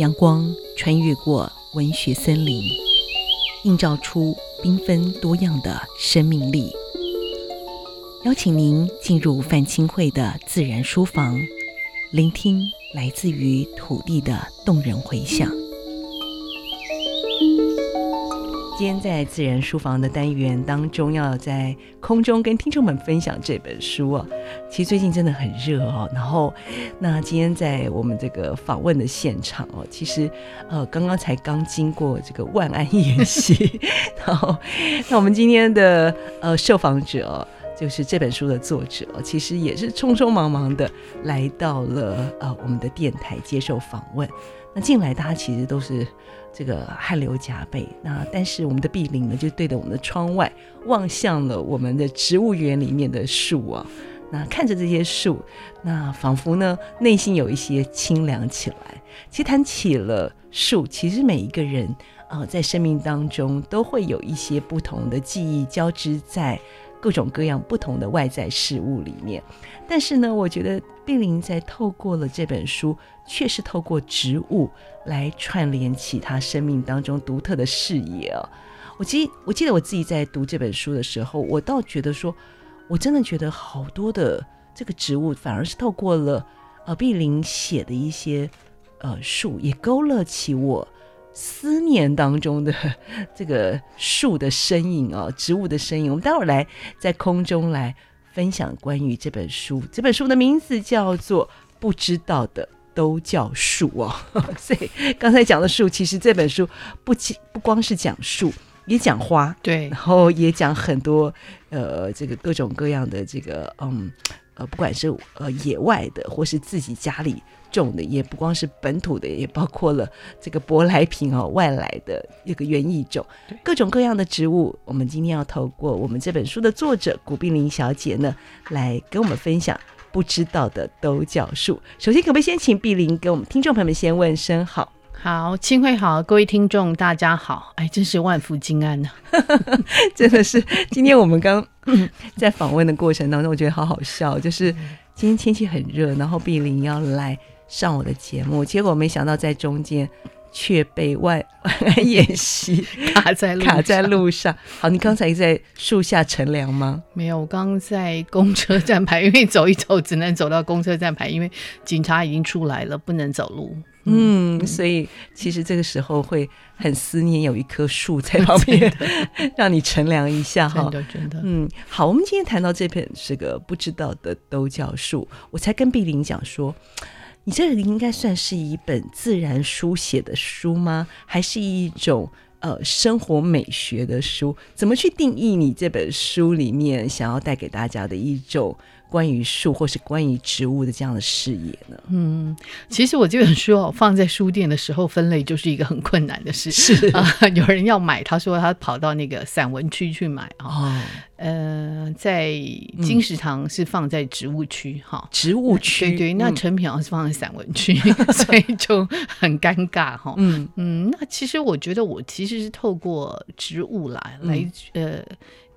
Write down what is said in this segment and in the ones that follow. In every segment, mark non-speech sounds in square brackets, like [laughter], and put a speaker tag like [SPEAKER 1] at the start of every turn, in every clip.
[SPEAKER 1] 阳光穿越过文学森林，映照出缤纷多样的生命力。邀请您进入范清慧的自然书房，聆听来自于土地的动人回响。今天在自然书房的单元当中，要在空中跟听众们分享这本书哦。其实最近真的很热哦。然后，那今天在我们这个访问的现场哦，其实呃刚刚才刚经过这个万安演习，[laughs] 然后那我们今天的呃受访者哦，就是这本书的作者，其实也是匆匆忙忙的来到了呃我们的电台接受访问。那进来大家其实都是。这个汗流浃背，那但是我们的碧玲呢，就对着我们的窗外望向了我们的植物园里面的树啊，那看着这些树，那仿佛呢内心有一些清凉起来。其实谈起了树，其实每一个人啊、在生命当中都会有一些不同的记忆交织在各种各样不同的外在事物里面。但是呢，我觉得碧玲在透过了这本书，却是透过植物来串联起他生命当中独特的视野哦。我记我记得我自己在读这本书的时候，我倒觉得说，我真的觉得好多的这个植物，反而是透过了呃碧玲写的一些呃树，也勾勒起我思念当中的 [laughs] 这个树的身影啊，植物的身影。我们待会儿来在空中来。分享关于这本书，这本书的名字叫做《不知道的都叫树》哦。[laughs] 所以刚才讲的树，其实这本书不仅不光是讲树，也讲花，
[SPEAKER 2] 对，
[SPEAKER 1] 然后也讲很多呃这个各种各样的这个嗯呃，不管是呃野外的，或是自己家里。种的也不光是本土的，也包括了这个舶来品哦，外来的一个园艺种，各种各样的植物。我们今天要透过我们这本书的作者古碧玲小姐呢，来跟我们分享不知道的都叫树。首先，可不可以先请碧玲给我们听众朋友们先问声好？
[SPEAKER 2] 好，钦慧好，各位听众大家好。哎，真是万福金安呢、[laughs]
[SPEAKER 1] 真的是。今天我们刚 [coughs] 在访问的过程当中，我觉得好好笑，就是今天天气很热，然后碧玲要来。上我的节目，结果没想到在中间却被万安演习 [laughs]
[SPEAKER 2] 卡在
[SPEAKER 1] 卡在路上。好，你刚才在树下乘凉吗？
[SPEAKER 2] 没有，我刚刚在公车站牌，因为走一走只能走到公车站牌，因为警察已经出来了，不能走路。
[SPEAKER 1] 嗯，嗯，所以其实这个时候会很思念有一棵树在旁边，[laughs] 让你乘凉一下哈。
[SPEAKER 2] 真的，真的。
[SPEAKER 1] 嗯，好，我们今天谈到这片这个不知道的都叫树，我才跟碧玲讲说。你这里应该算是一本自然书写的书吗？还是一种呃生活美学的书？怎么去定义你这本书里面想要带给大家的一种关于树或是关于植物的这样的视野呢？
[SPEAKER 2] 嗯，其实我这本书哦放在书店的时候分类就是一个很困难的事。
[SPEAKER 1] 是 [laughs] 啊，
[SPEAKER 2] 有人要买，他说他跑到那个散文区去买啊。哦呃，在金石堂是放在植物区哈，
[SPEAKER 1] 植物区
[SPEAKER 2] 对对，那成品好像是放在散文区，嗯、[laughs] 所以就很尴尬哈。嗯嗯，那其实我觉得我其实是透过植物来来呃。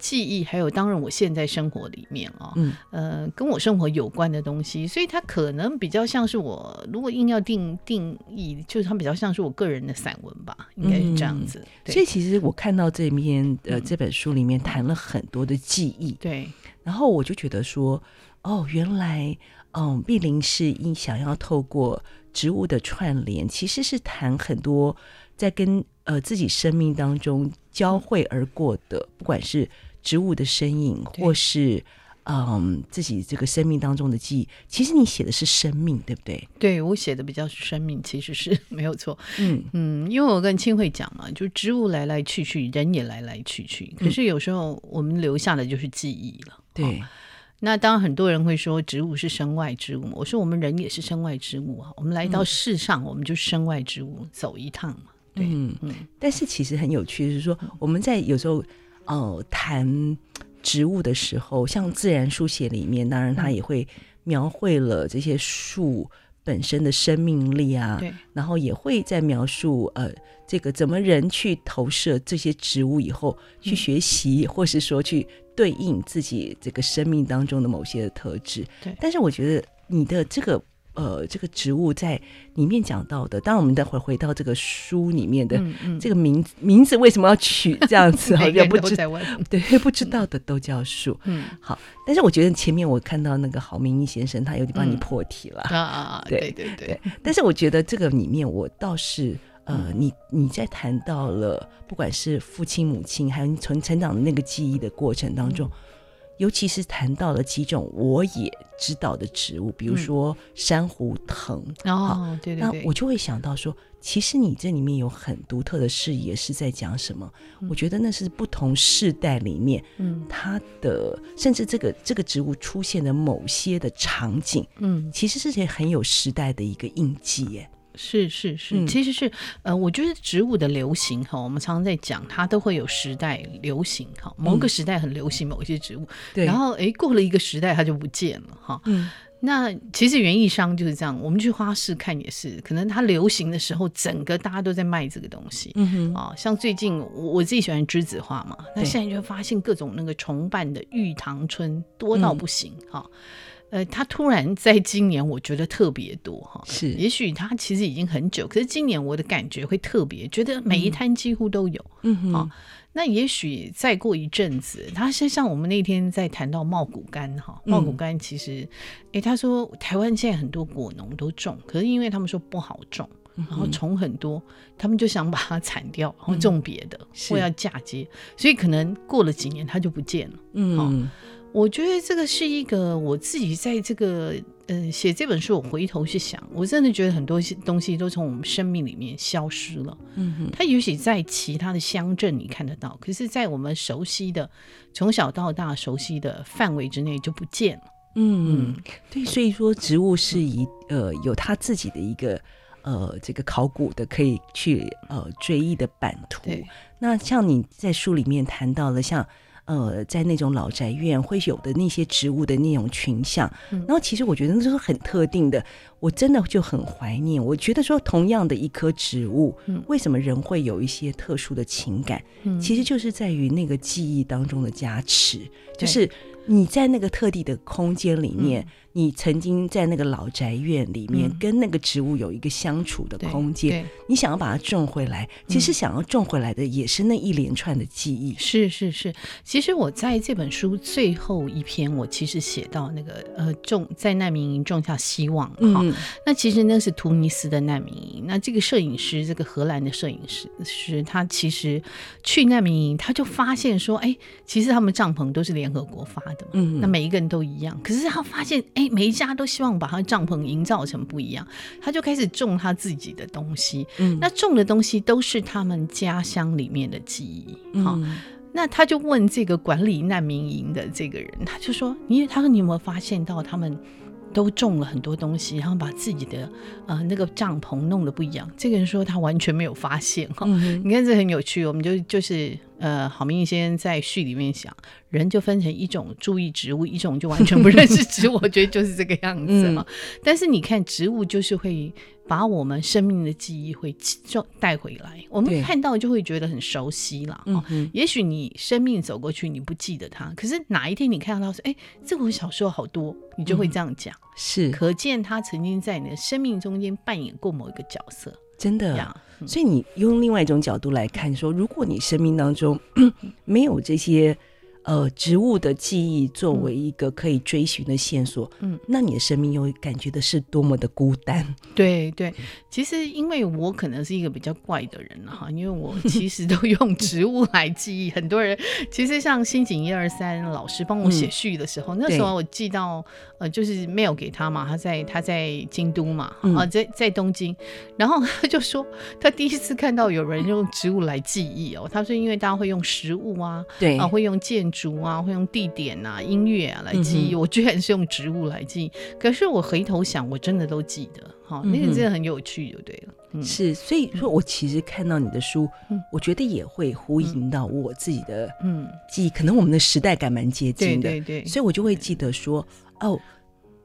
[SPEAKER 2] 记忆还有，当然我现在生活里面啊、哦，嗯，呃，跟我生活有关的东西，所以它可能比较像是我，如果硬要定定义，就是它比较像是我个人的散文吧，应该是这样子。
[SPEAKER 1] 嗯、所以其实我看到这篇呃这本书里面谈了很多的记忆，
[SPEAKER 2] 对，
[SPEAKER 1] 然后我就觉得说，哦，原来，嗯，碧林是因想要透过植物的串联，其实是谈很多在跟呃自己生命当中交汇而过的，不管是。植物的身影，或是嗯自己这个生命当中的记忆，其实你写的是生命，对不对？
[SPEAKER 2] 对，我写的比较是生命，其实是 [laughs] 没有错。嗯嗯，因为我跟清慧讲嘛，就植物来来去去，人也来来去去，可是有时候我们留下的就是记忆了。嗯、对，那当然很多人会说植物是身外之物，我说我们人也是身外之物啊。我们来到世上，我们就身外之物，走一趟嘛。对嗯嗯，
[SPEAKER 1] 但是其实很有趣的是说，我们在有时候。哦，谈植物的时候，像自然书写里面，当然它也会描绘了这些树本身的生命力啊，对，然后也会在描述呃，这个怎么人去投射这些植物以后去学习，嗯、或是说去对应自己这个生命当中的某些的特质。对，但是我觉得你的这个呃，这个植物在里面讲到的，当然我们待会回到这个书里面的这个名字，名字为什么要取 [laughs] 这样子？好像不知道，对，不知道的都叫树。嗯，好，但是我觉得前面我看到那个郝明义先生，他有点帮你破题了、嗯、啊啊！[laughs] 对对对，对，但是我觉得这个里面，我倒是呃，你你在谈到了，不管是父亲母亲，还有你从成长的那个记忆的过程当中。嗯尤其是谈到了几种我也知道的植物，比如说珊瑚藤。
[SPEAKER 2] 嗯、哦，对对对，
[SPEAKER 1] 那我就会想到说，其实你这里面有很独特的视野是在讲什么？嗯、我觉得那是不同世代里面，嗯，它的甚至这个这个植物出现的某些的场景，嗯，其实是些很有时代的一个印记，耶。
[SPEAKER 2] 是是是，嗯、其实是呃，我觉得植物的流行哈，我们常常在讲，它都会有时代流行哈。某个时代很流行某一些植物，然后哎，过了一个时代它就不见了哈。嗯，那其实园艺商就是这样，我们去花市看也是，可能它流行的时候，整个大家都在卖这个东西。嗯哼，啊，像最近我我自己喜欢栀子花嘛，那现在就发现各种那个重瓣的玉堂春多到不行哈。嗯呃，他突然在今年，我觉得特别多哈。是，也许他其实已经很久，可是今年我的感觉会特别，觉得每一摊几乎都有。嗯哼、哦。那也许再过一阵子，他像像我们那天在谈到茂谷柑哈，茂谷柑其实，哎、嗯，他说台湾现在很多果农都种，可是因为他们说不好种，然后虫很多，他们就想把它铲掉，然后种别的，或要嫁接，所以可能过了几年它就不见了。嗯。哦我觉得这个是一个我自己在这个嗯写这本书，我回头去想，我真的觉得很多东西都从我们生命里面消失了。嗯哼，它也许在其他的乡镇你看得到，可是，在我们熟悉的从小到大熟悉的范围之内就不见了。嗯嗯，
[SPEAKER 1] 对，所以说植物是一呃有它自己的一个呃这个考古的可以去呃追忆的版图。那像你在书里面谈到了像。呃，在那种老宅院会有的那些植物的那种群像，嗯、然后其实我觉得那都是很特定的，我真的就很怀念。我觉得说，同样的一棵植物，嗯、为什么人会有一些特殊的情感？嗯、其实就是在于那个记忆当中的加持，嗯、就是你在那个特地的空间里面。嗯你曾经在那个老宅院里面跟那个植物有一个相处的空间，你想要把它种回来，其实想要种回来的也是那一连串的记忆。
[SPEAKER 2] 是是是，其实我在这本书最后一篇，我其实写到那个呃种在难民营种下希望哈。嗯、那其实那是突尼斯的难民营，那这个摄影师，这个荷兰的摄影师是他其实去难民营，他就发现说，哎，其实他们帐篷都是联合国发的嘛，嗯，那每一个人都一样，可是他发现，哎。每一家都希望把他帐篷营造成不一样，他就开始种他自己的东西。嗯，那种的东西都是他们家乡里面的记忆。好，嗯，那他就问这个管理难民营的这个人，他就说：“你，他说你有没有发现到他们都种了很多东西，然后把自己的呃那个帐篷弄得不一样？”这个人说他完全没有发现。哈，嗯，你看这很有趣，我们就就是。呃，郝明义先生在序里面想，人就分成一种注意植物，一种就完全不认识植物，我觉得就是这个样子嘛。嗯、但是你看，植物就是会把我们生命的记忆会就带回来，我们看到就会觉得很熟悉了。嗯、也许你生命走过去，你不记得它，可是哪一天你看到它说，哎，这个我小时候好多，你就会这样讲。嗯、是，可见他曾经在你的生命中间扮演过某一个角色。
[SPEAKER 1] 真的，所以你用另外一种角度来看，说如果你生命当中 [clears throat] 没有这些。呃，植物的记忆作为一个可以追寻的线索，嗯，那你的生命又感觉的是多么的孤单。[laughs]
[SPEAKER 2] 对对，其实因为我可能是一个比较怪的人哈，因为我 [laughs] 其实都用植物来记忆。很多人其实像新井一二三老师帮我写序的时候，嗯、那时候我寄到呃，就是 mail 给他嘛，他在他在京都嘛，嗯、啊，在在东京，然后他就说他第一次看到有人用植物来记忆哦，他说因为大家会用食物啊，对。啊，会用建竹啊，会用地点啊、音乐啊来记忆，嗯、我居然是用植物来记忆。可是我回头想，我真的都记得，哈，那个真的很有趣，就对了。嗯、
[SPEAKER 1] 是，所以说我其实看到你的书，嗯、我觉得也会呼应到我自己的嗯记忆。可能我们的时代感蛮接近的，对对对，所以我就会记得说，哦，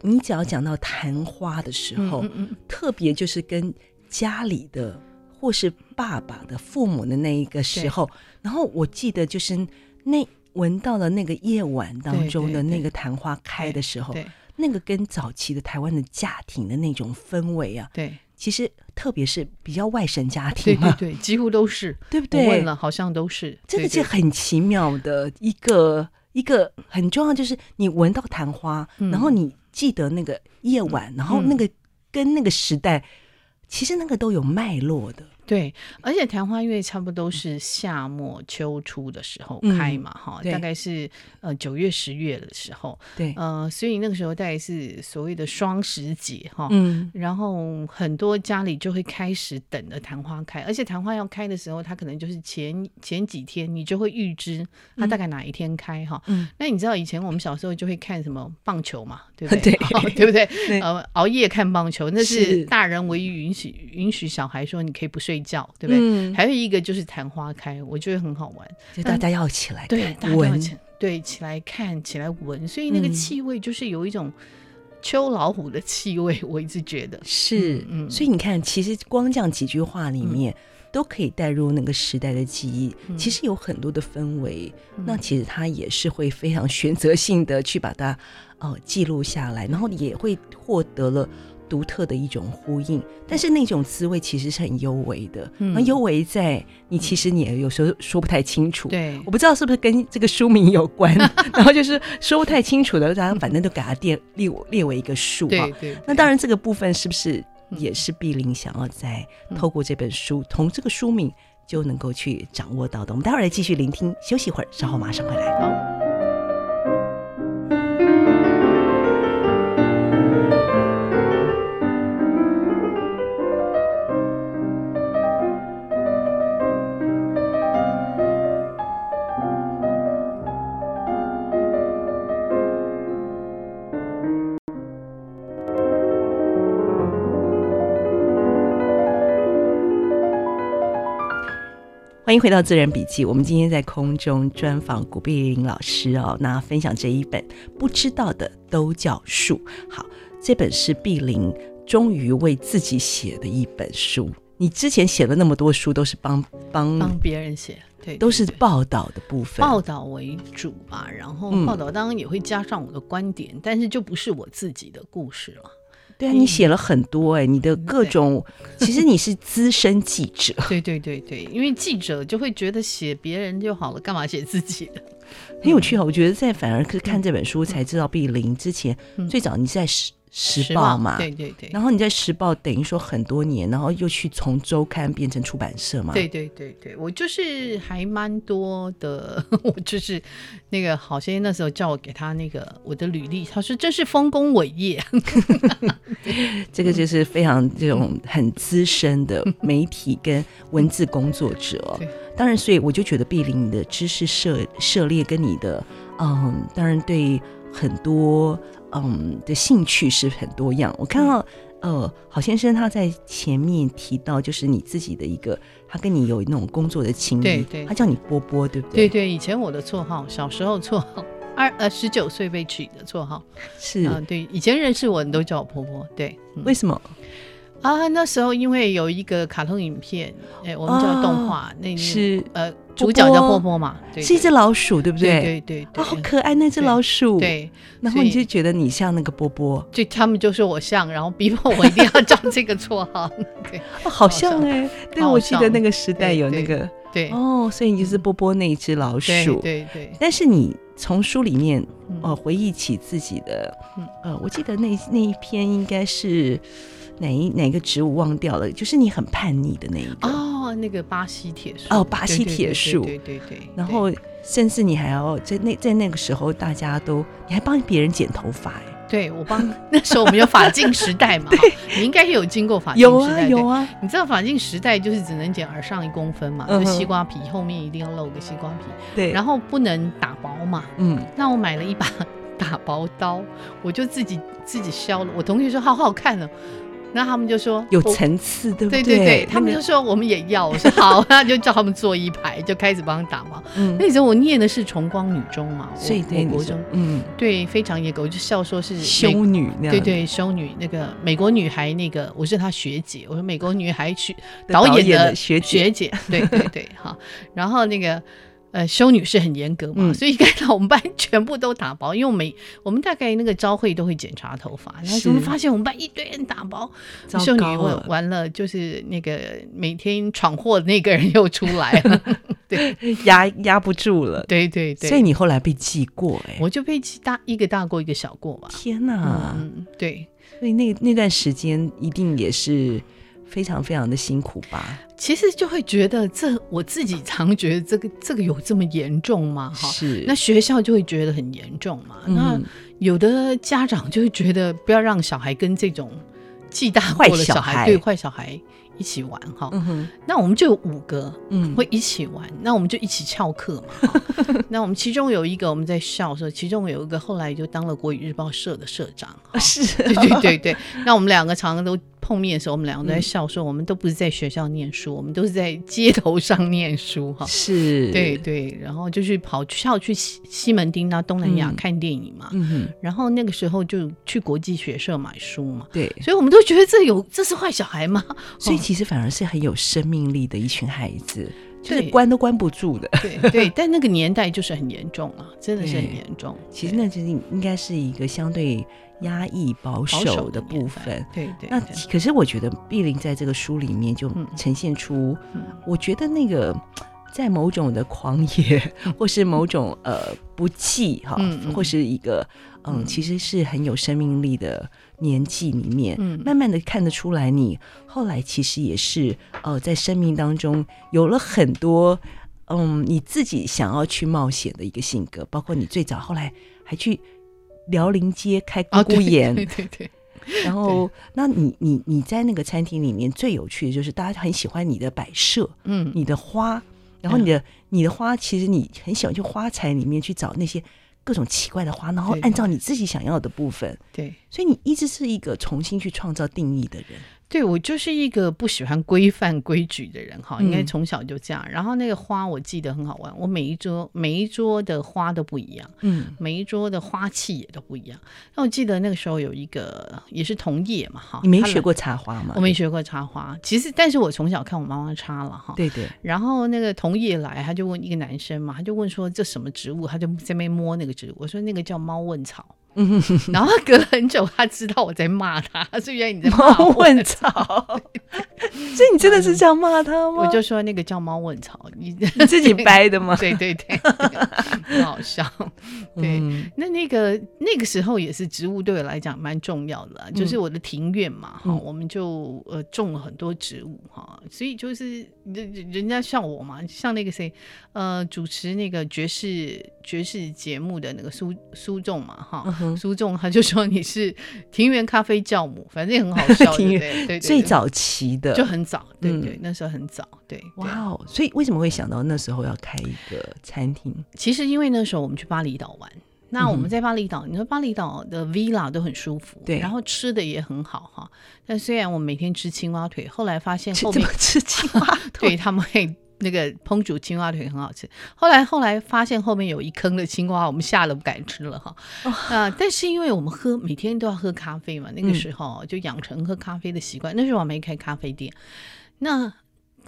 [SPEAKER 1] 你只要讲到昙花的时候，特别就是跟家里的或是爸爸的父母的那一个时候，然后我记得就是。那闻到了那个夜晚当中的那个昙花开的时候，对那个跟早期的台湾的家庭的那种氛围啊，
[SPEAKER 2] 对，
[SPEAKER 1] 其实特别是比较外省家庭嘛，
[SPEAKER 2] 对对对，几乎都是，[laughs]
[SPEAKER 1] 对不对？
[SPEAKER 2] 问了好像都是，
[SPEAKER 1] 这个是很奇妙的一个一个很重要，就是你闻到昙花，嗯、然后你记得那个夜晚，然后那个跟那个时代，嗯、其实那个都有脉络的。
[SPEAKER 2] 对，而且昙花因为差不多是夏末秋初的时候开嘛，哈、嗯，大概是呃九月十月的时候，
[SPEAKER 1] 对，
[SPEAKER 2] 呃，所以那个时候大概是所谓的双十节哈，
[SPEAKER 1] 嗯，
[SPEAKER 2] 然后很多家里就会开始等着昙花开，而且昙花要开的时候，它可能就是前前几天你就会预知它大概哪一天开哈，嗯，那你知道以前我们小时候就会看什么棒球嘛，对不 [laughs] 对？对，哦、对不对？对呃，熬夜看棒球，那是大人唯一允许允许小孩说你可以不睡。睡觉对不对？嗯、还有一个就是昙花开，我觉得很好玩，
[SPEAKER 1] 就大家要起来看，
[SPEAKER 2] 对，大家要起对起来看，起来闻，所以那个气味就是有一种秋老虎的气味，我一直觉得。
[SPEAKER 1] 是，嗯，所以你看，其实光这样几句话里面，嗯、都可以带入那个时代的记忆，嗯、其实有很多的氛围，嗯、那其实他也是会非常选择性的去把它哦、呃、记录下来，然后也会获得了。独特的一种呼应，但是那种滋味其实是很幽微的，那幽微在你其实你也有时候说不太清楚。
[SPEAKER 2] 对，
[SPEAKER 1] 我不知道是不是跟这个书名有关，[laughs] 然后就是说不太清楚的，然后反正就给它列列列为一个数啊。
[SPEAKER 2] 对对。
[SPEAKER 1] 那当然，这个部分是不是也是碧玲想要在透过这本书，从这个书名就能够去掌握到的？我们待会儿来继续聆听，休息一会儿，稍后马上回来。好。欢迎回到《自然笔记》。我们今天在空中专访古碧玲老师哦，那分享这一本不知道的都叫树。好，这本是碧玲终于为自己写的一本书。你之前写了那么多书，都是帮帮
[SPEAKER 2] 帮别人写，对，对，
[SPEAKER 1] 都是报道的部分，
[SPEAKER 2] 报道为主吧。然后报道当然也会加上我的观点，嗯、但是就不是我自己的故事了。
[SPEAKER 1] 对啊，你写了很多哎、欸，你的各种，其实你是资深记者。[laughs]
[SPEAKER 2] 对对对对，因为记者就会觉得写别人就好了，干嘛写自己的？
[SPEAKER 1] 很有趣啊！我觉得在反而是看这本书才知道，碧玲之前最早你在时报嘛，
[SPEAKER 2] 对对对，
[SPEAKER 1] 然后你在时报等于说很多年，然后又去从周刊变成出版社嘛，
[SPEAKER 2] 对对对对，我就是还蛮多的，[laughs] 我就是那个好先生那时候叫我给他那个我的履历，他说这是丰功伟业，[laughs]
[SPEAKER 1] 这个就是非常这种很资深的媒体跟文字工作者，[laughs] 对。当然所以我就觉得碧玲你的知识涉涉猎跟你的嗯，当然对很多。嗯，的兴趣是很多样。我看到，呃，郝先生他在前面提到，就是你自己的一个，他跟你有那种工作的情谊，
[SPEAKER 2] 对对，
[SPEAKER 1] 他叫你波波，对不对？
[SPEAKER 2] 对对，以前我的绰号，小时候绰号，二呃十九岁被取的绰号
[SPEAKER 1] 是啊、呃，
[SPEAKER 2] 对，以前认识我，你都叫我婆婆，对，
[SPEAKER 1] 嗯、为什么？
[SPEAKER 2] 啊，那时候因为有一个卡通影片，哎，我们叫动画，那是呃，主角叫波波嘛，
[SPEAKER 1] 是一只老鼠，对不对？
[SPEAKER 2] 对对对，
[SPEAKER 1] 好可爱那只老鼠。
[SPEAKER 2] 对，
[SPEAKER 1] 然后你就觉得你像那个波波，
[SPEAKER 2] 就他们就说我像，然后逼迫我一定要叫这个绰号。[laughs] 对，哦
[SPEAKER 1] 好像哎，对，我记得那个时代有那个，
[SPEAKER 2] 对
[SPEAKER 1] 哦，所以你就是波波那一只老鼠。
[SPEAKER 2] 对对。
[SPEAKER 1] 但是你从书里面哦回忆起自己的，呃，我记得那那一篇应该是。哪一哪个植物忘掉了？就是你很叛逆的那一个
[SPEAKER 2] 哦，那个巴西铁树
[SPEAKER 1] 哦，巴西铁树，
[SPEAKER 2] 对对对。
[SPEAKER 1] 然后甚至你还要在那在那个时候，大家都你还帮别人剪头发哎，
[SPEAKER 2] 对我帮那时候我们有法禁时代嘛，[laughs] 你应该也有经过法禁时代，
[SPEAKER 1] 有啊有啊。
[SPEAKER 2] 你知道法禁时代就是只能剪耳上一公分嘛，就西瓜皮后面一定要露个西瓜皮，
[SPEAKER 1] 对，
[SPEAKER 2] 然后不能打薄嘛，嗯，那我买了一把 [laughs] 打薄刀，我就自己自己削了。我同学说好好看哦。那他们就说
[SPEAKER 1] 有层次，对不对？
[SPEAKER 2] 对对对，他们就说我们也要。我说 [laughs] 好，[laughs] 那就叫他们坐一排，就开始帮他打嘛。嗯，那时候我念的是崇光女中嘛，
[SPEAKER 1] 所以对
[SPEAKER 2] 国中，嗯，对，非常严格，我就笑说是
[SPEAKER 1] 修女那样。
[SPEAKER 2] 对对，修女那个美国女孩那个，我是她学姐。我说美国女孩学导演的学学姐，对对对，好。然后那个呃，修女是很严格嘛，
[SPEAKER 1] 嗯、
[SPEAKER 2] 所以该到我们班全部都打包，因为我们每我们大概那个朝会都会检查头发，然后我们发现我们班一堆人打包，修女问完了，就是那个每天闯祸的那个人又出来了，[laughs] 对，
[SPEAKER 1] 压压不住了，
[SPEAKER 2] 对对对，
[SPEAKER 1] 所以你后来被记过、欸，哎，
[SPEAKER 2] 我就被记大一个大过一个小过吧，
[SPEAKER 1] 天哪，
[SPEAKER 2] 嗯，对，
[SPEAKER 1] 所以那那段时间一定也是。非常非常的辛苦吧？
[SPEAKER 2] 其实就会觉得这，我自己常觉得这个这个有这么严重吗？哈，
[SPEAKER 1] 是。
[SPEAKER 2] 那学校就会觉得很严重嘛。嗯、那有的家长就会觉得不要让小孩跟这种记大过的小孩，对坏小孩一起玩哈。嗯、那我们就有五个，嗯，会一起玩。嗯、那我们就一起翘课嘛。[laughs] 那我们其中有一个我们在校的时候，其中有一个后来就当了国语日报社的社长。[laughs]
[SPEAKER 1] 是，
[SPEAKER 2] 对对对对。那我们两个常常都。碰面的时候，我们两个都在笑说，我们都不是在学校念书，嗯、我们都是在街头上念书哈。
[SPEAKER 1] 是，
[SPEAKER 2] 对对，然后就去跑校去西西门町啊东南亚看电影嘛。嗯，然后那个时候就去国际学社买书嘛。
[SPEAKER 1] 对，
[SPEAKER 2] 所以我们都觉得这有这是坏小孩吗？
[SPEAKER 1] 所以其实反而是很有生命力的一群孩子，就是关都关不住的。
[SPEAKER 2] 对对，但那个年代就是很严重啊，真的是很严重。
[SPEAKER 1] 其实那其实应该是一个相对。压抑保守的部分，
[SPEAKER 2] 对对，对。
[SPEAKER 1] 那可是我觉得碧玲在这个书里面就呈现出，嗯、我觉得那个在某种的狂野，嗯、或是某种呃不羁哈，嗯、或是一个嗯，其实是很有生命力的年纪里面，嗯、慢慢的看得出来，你后来其实也是呃在生命当中有了很多嗯你自己想要去冒险的一个性格，包括你最早后来还去。辽宁街开姑姑盐，
[SPEAKER 2] 对对对。
[SPEAKER 1] 然后，那你你你在那个餐厅里面最有趣的就是大家很喜欢你的摆设，嗯，你的花，然后你的你的花，其实你很喜欢去花材里面去找那些各种奇怪的花，然后按照你自己想要的部分，
[SPEAKER 2] 对，
[SPEAKER 1] 所以你一直是一个重新去创造定义的人。
[SPEAKER 2] 对，我就是一个不喜欢规范规矩的人哈，应该从小就这样。嗯、然后那个花我记得很好玩，我每一桌每一桌的花都不一样，嗯，每一桌的花器也都不一样。那我记得那个时候有一个也是同业嘛哈，
[SPEAKER 1] 你没学过插花吗？
[SPEAKER 2] 我没学过插花，其实但是我从小看我妈妈插了哈，
[SPEAKER 1] 对对。
[SPEAKER 2] 然后那个同业来，他就问一个男生嘛，他就问说这什么植物，他就在那边摸那个植物，我说那个叫猫问草。[laughs] 然后他隔了很久，他知道我在骂他，他是原来你在骂
[SPEAKER 1] 猫问草，所以你真的是这样骂他吗？
[SPEAKER 2] 我就说那个叫猫问草，你 [laughs]
[SPEAKER 1] 你自己掰的吗？[laughs]
[SPEAKER 2] 对对对，很好笑。对，那那个那个时候也是植物对我来讲蛮重要的，就是我的庭院嘛，哈，我们就呃种了很多植物哈，所以就是人人家像我嘛，像那个谁呃主持那个爵士爵士节目的那个苏苏仲嘛，哈。苏仲他就说你是庭园咖啡教母，反正也很好笑，[laughs] 对对对，
[SPEAKER 1] 最早期的
[SPEAKER 2] 就很早，对对，那时候很早，对。
[SPEAKER 1] 哇哦，所以为什么会想到那时候要开一个餐厅？
[SPEAKER 2] 其实因为那时候我们去巴厘岛玩，那我们在巴厘岛，你说巴厘岛的 villa 都很舒服，对，然后吃的也很好哈。但虽然我每天吃青蛙腿，后来发现后面
[SPEAKER 1] 吃青蛙 [laughs] 腿，
[SPEAKER 2] 对他们会。那个烹煮青蛙腿很好吃，后来后来发现后面有一坑的青蛙，我们吓得不敢吃了哈。啊、哦呃，但是因为我们喝每天都要喝咖啡嘛，那个时候就养成喝咖啡的习惯。嗯、那时候我没开咖啡店，那。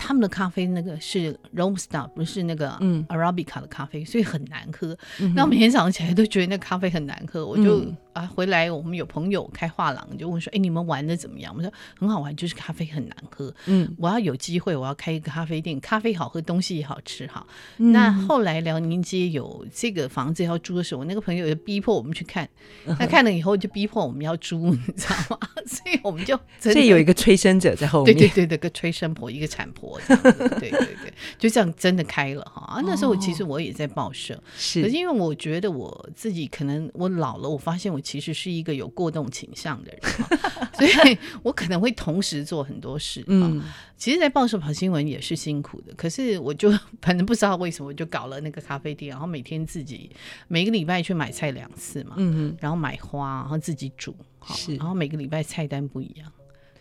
[SPEAKER 2] 他们的咖啡那个是 Robusta，不是那个 Arabica 的咖啡，嗯、所以很难喝。嗯、那我每天早上起来都觉得那咖啡很难喝，我就、嗯、啊回来，我们有朋友开画廊，就问说：“哎，你们玩的怎么样？”我说：“很好玩，就是咖啡很难喝。”嗯，我要有机会，我要开一个咖啡店，咖啡好喝，东西也好吃哈。嗯、那后来辽宁街有这个房子要租的时候，我那个朋友就逼迫我们去看，那、嗯、哼看了以后就逼迫我们要租，你知道吗？[laughs] 所以我们就
[SPEAKER 1] 所以有一个催生者在后面，
[SPEAKER 2] 对对对，一个催生婆，一个产婆。对对对，[laughs] 就这样真的开了哈啊！那时候其实我也在报社，是，可是因为我觉得我自己可能我老了，我发现我其实是一个有过动倾向的人，[laughs] [laughs] 所以我可能会同时做很多事。嗯，其实，在报社跑新闻也是辛苦的，可是我就 [laughs] 反正不知道为什么，我就搞了那个咖啡店，然后每天自己每个礼拜去买菜两次嘛，嗯嗯，然后买花，然后自己煮，是，然后每个礼拜菜单不一样。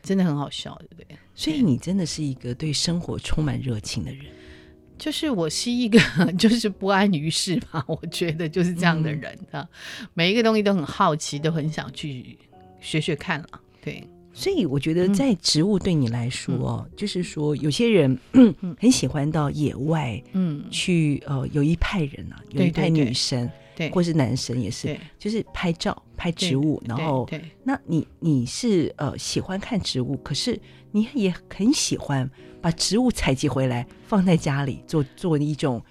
[SPEAKER 2] 真的很好笑，对不对？
[SPEAKER 1] 所以你真的是一个对生活充满热情的人。
[SPEAKER 2] 就是我是一个，[laughs] 就是不安于世吧，我觉得就是这样的人啊。嗯、每一个东西都很好奇，都很想去学学看了。对，
[SPEAKER 1] 所以我觉得在植物对你来说哦，嗯、就是说有些人、嗯、很喜欢到野外，嗯，去呃，有一派人啊，有一派女生，对，或是男生也是，对就是拍照拍植物，然后，对，那你你是呃喜欢看植物，可是你也很喜欢把植物采集回来放在家里做做一种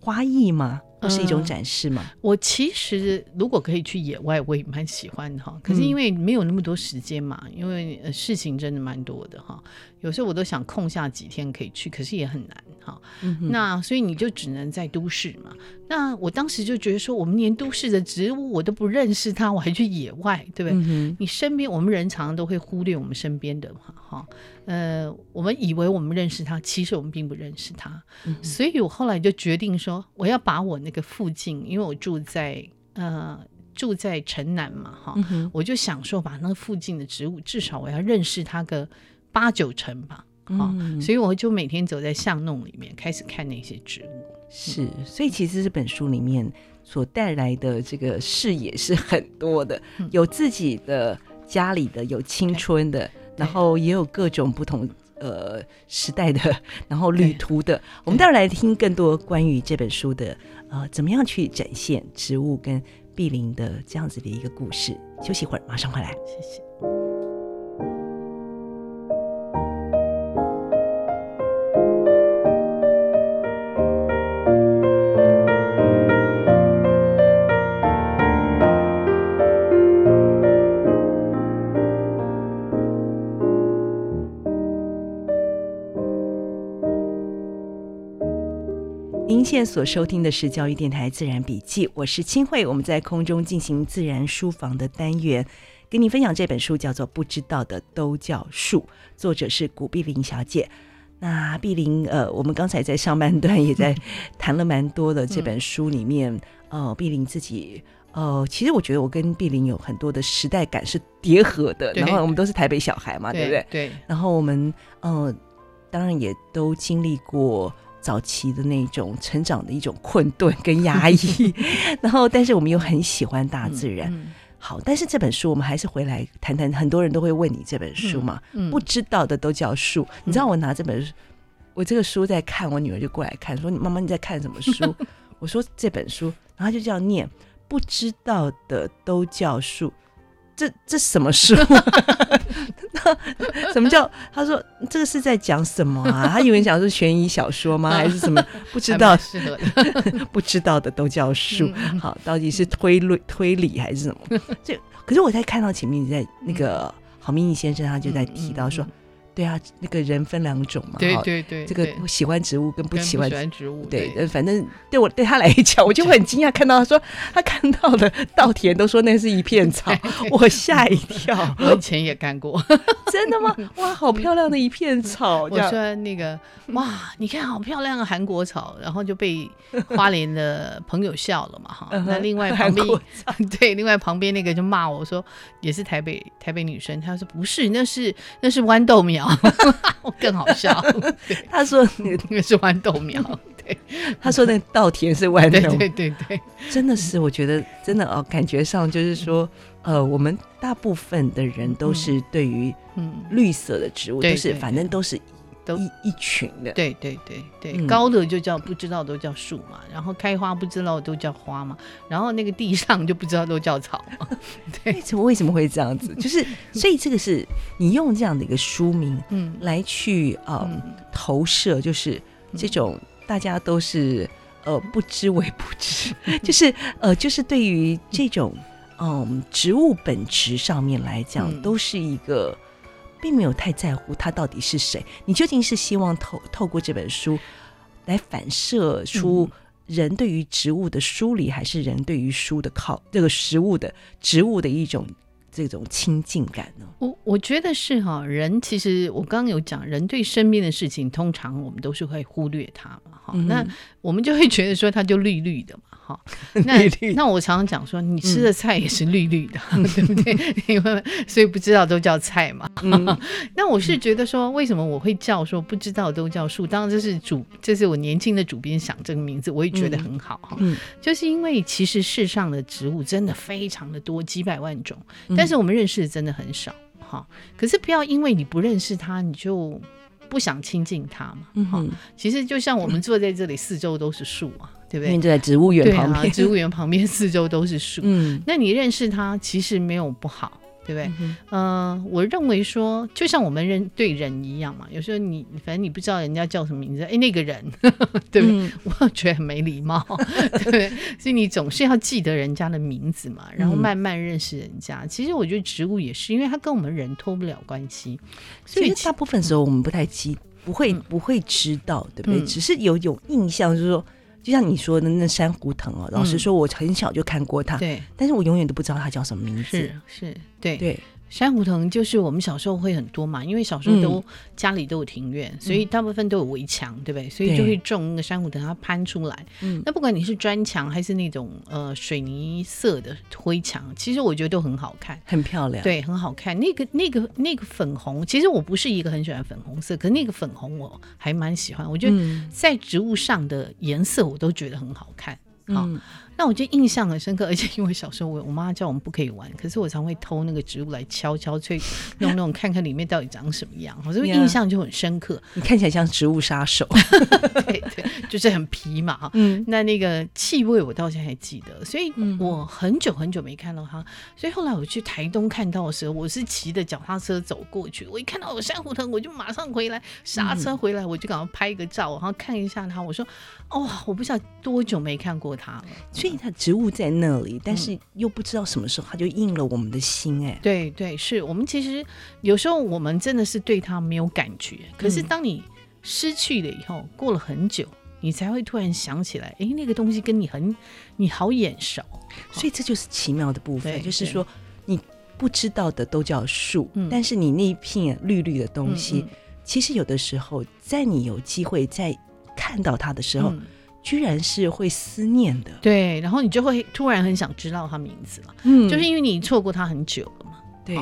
[SPEAKER 1] 花艺吗？不是一种展示吗？
[SPEAKER 2] 嗯、我其实如果可以去野外，我也蛮喜欢的哈。可是因为没有那么多时间嘛，嗯、因为事情真的蛮多的哈。有时候我都想空下几天可以去，可是也很难哈。嗯、那所以你就只能在都市嘛。那我当时就觉得说，我们连都市的植物我都不认识它，我还去野外，对不对？嗯、你身边我们人常常都会忽略我们身边的嘛哈。呃，我们以为我们认识它，其实我们并不认识它。嗯、所以我后来就决定说，我要把我那个附近，因为我住在呃住在城南嘛哈，嗯、我就想说把那个附近的植物，至少我要认识它个。八九成吧，好，嗯、所以我就每天走在巷弄里面，开始看那些植物。
[SPEAKER 1] 是，所以其实这本书里面所带来的这个视野是很多的，嗯、有自己的家里的，有青春的，然后也有各种不同呃时代的，[laughs] 然后旅途的。我们待会儿来听更多关于这本书的呃，怎么样去展现植物跟碧林的这样子的一个故事。休息一会儿，马上回来。谢谢。现在所收听的是教育电台自然笔记，我是清慧。我们在空中进行自然书房的单元，跟你分享这本书叫做《不知道的都叫树》，作者是古碧玲小姐。那碧玲，呃，我们刚才在上半段也在谈了蛮多的这 [laughs] 本书里面，嗯、呃，碧玲自己，呃，其实我觉得我跟碧玲有很多的时代感是叠合的，然后我们都是台北小孩嘛，对，对不对？对。然后我们，呃，当然也都经历过。早期的那种成长的一种困顿跟压抑，[laughs] 然后但是我们又很喜欢大自然。嗯嗯、好，但是这本书我们还是回来谈谈。很多人都会问你这本书嘛，不知道的都叫树。你知道我拿这本书，我这个书在看，我女儿就过来看，说：“你妈妈你在看什么书？” [laughs] 我说：“这本书。”然后就这样念：“不知道的都叫树。”这这什么书？[laughs] [laughs] 什么叫？他说这个是在讲什么啊？他以为讲是悬疑小说吗？还是什么？不知道 [laughs] [laughs] 不知道的都叫数。好，到底是推论推理还是什么？这可是我在看到前面，在那个郝明义先生，他就在提到说。对啊，那个人分两种嘛，
[SPEAKER 2] 对对对，
[SPEAKER 1] 这个喜欢植物跟不喜欢
[SPEAKER 2] 植物，
[SPEAKER 1] 对，反正对我对他来讲，我就 [laughs] 会很惊讶，看到他说他看到的稻田都说那是一片草，[laughs] 我吓一跳。
[SPEAKER 2] 我以前也干过，[laughs]
[SPEAKER 1] 真的吗？哇，好漂亮的一片草！
[SPEAKER 2] 我说那个哇，你看好漂亮的韩国草，然后就被花莲的朋友笑了嘛哈。那另外旁边对，另外旁边那个就骂我说也是台北台北女生，她说不是，那是那是豌豆苗。[laughs] 更好笑，[laughs]
[SPEAKER 1] 他说
[SPEAKER 2] 那个是豌豆苗，对，
[SPEAKER 1] 他说那稻田是豌豆，
[SPEAKER 2] 对对对，
[SPEAKER 1] 真的是，我觉得真的哦，感觉上就是说，呃，我们大部分的人都是对于嗯。绿色的植物都是，反正都是。都一一群的，
[SPEAKER 2] 对对对对，嗯、高的就叫不知道都叫树嘛，然后开花不知道都叫花嘛，然后那个地上就不知道都叫草嘛。[laughs] 对，
[SPEAKER 1] 为什么为什么会这样子？就是 [laughs] 所以这个是你用这样的一个书名，嗯，来去呃、嗯、投射，就是这种大家都是呃不知为不知，[laughs] 就是呃就是对于这种嗯植物本质上面来讲，嗯、都是一个。并没有太在乎他到底是谁，你究竟是希望透透过这本书来反射出人对于植物的疏离，还是人对于书的靠这个食物的植物的一种这种亲近感呢？
[SPEAKER 2] 我我觉得是哈，人其实我刚刚有讲，人对身边的事情，通常我们都是会忽略它嘛，哈，嗯、那我们就会觉得说它就绿绿的嘛。哈 [laughs] 那那我常常讲说，你吃的菜也是绿绿的，嗯、[laughs] 对不对？[laughs] 因为所以不知道都叫菜嘛。嗯、那我是觉得说，为什么我会叫说不知道都叫树？当然这是主，这是我年轻的主编想这个名字，我也觉得很好哈。嗯，就是因为其实世上的植物真的非常的多，几百万种，但是我们认识的真的很少。哈。可是不要因为你不认识他，你就不想亲近他嘛。嗯哼，其实就像我们坐在这里，四周都是树啊，对不对？
[SPEAKER 1] 就在植物园旁边，
[SPEAKER 2] 啊，植物园旁边四周都是树。嗯，那你认识他，其实没有不好。对不对？嗯、呃，我认为说，就像我们人对人一样嘛，有时候你反正你不知道人家叫什么名字，哎，那个人，呵 [laughs] 呵对不对？嗯、我觉得很没礼貌，[laughs] 对不对？所以你总是要记得人家的名字嘛，然后慢慢认识人家。嗯、其实我觉得植物也是，因为它跟我们人脱不了关系，
[SPEAKER 1] 所以大部分时候我们不太记，不会不会知道，对不对？嗯、只是有有印象，就是说。就像你说的那珊瑚藤哦，老实说，我很小就看过它，对，但是我永远都不知道它叫什么名字，
[SPEAKER 2] 是是，对。对。珊瑚藤就是我们小时候会很多嘛，因为小时候都、嗯、家里都有庭院，所以大部分都有围墙，对不对？所以就会种那个珊瑚藤，它攀出来。嗯，那不管你是砖墙还是那种呃水泥色的灰墙，其实我觉得都很好看，
[SPEAKER 1] 很漂亮。
[SPEAKER 2] 对，很好看。那个那个那个粉红，其实我不是一个很喜欢粉红色，可是那个粉红我还蛮喜欢。我觉得在植物上的颜色我都觉得很好看。好。嗯那我就印象很深刻，而且因为小时候我我妈叫我们不可以玩，可是我常会偷那个植物来敲敲脆，弄弄看看里面到底长什么样，所以印象就很深刻。
[SPEAKER 1] 你看起来像植物杀手，[laughs]
[SPEAKER 2] 对对，就是很皮嘛。嗯，那那个气味我到现在还记得，所以我很久很久没看到它，所以后来我去台东看到的时候，我是骑着脚踏车走过去，我一看到有珊瑚藤，我就马上回来刹车回来，我就赶快拍一个照，然后看一下它，我说哦，我不知道多久没看过它了，所以。
[SPEAKER 1] 它植物在那里，但是又不知道什么时候它就应了我们的心哎、欸。
[SPEAKER 2] 对对，是我们其实有时候我们真的是对它没有感觉，可是当你失去了以后，过了很久，你才会突然想起来，哎，那个东西跟你很你好眼熟，
[SPEAKER 1] 所以这就是奇妙的部分，就是说你不知道的都叫树，但是你那一片绿绿的东西，其实有的时候在你有机会在看到它的时候。居然是会思念的，
[SPEAKER 2] 对，然后你就会突然很想知道他名字了，嗯，就是因为你错过他很久了嘛，
[SPEAKER 1] 对，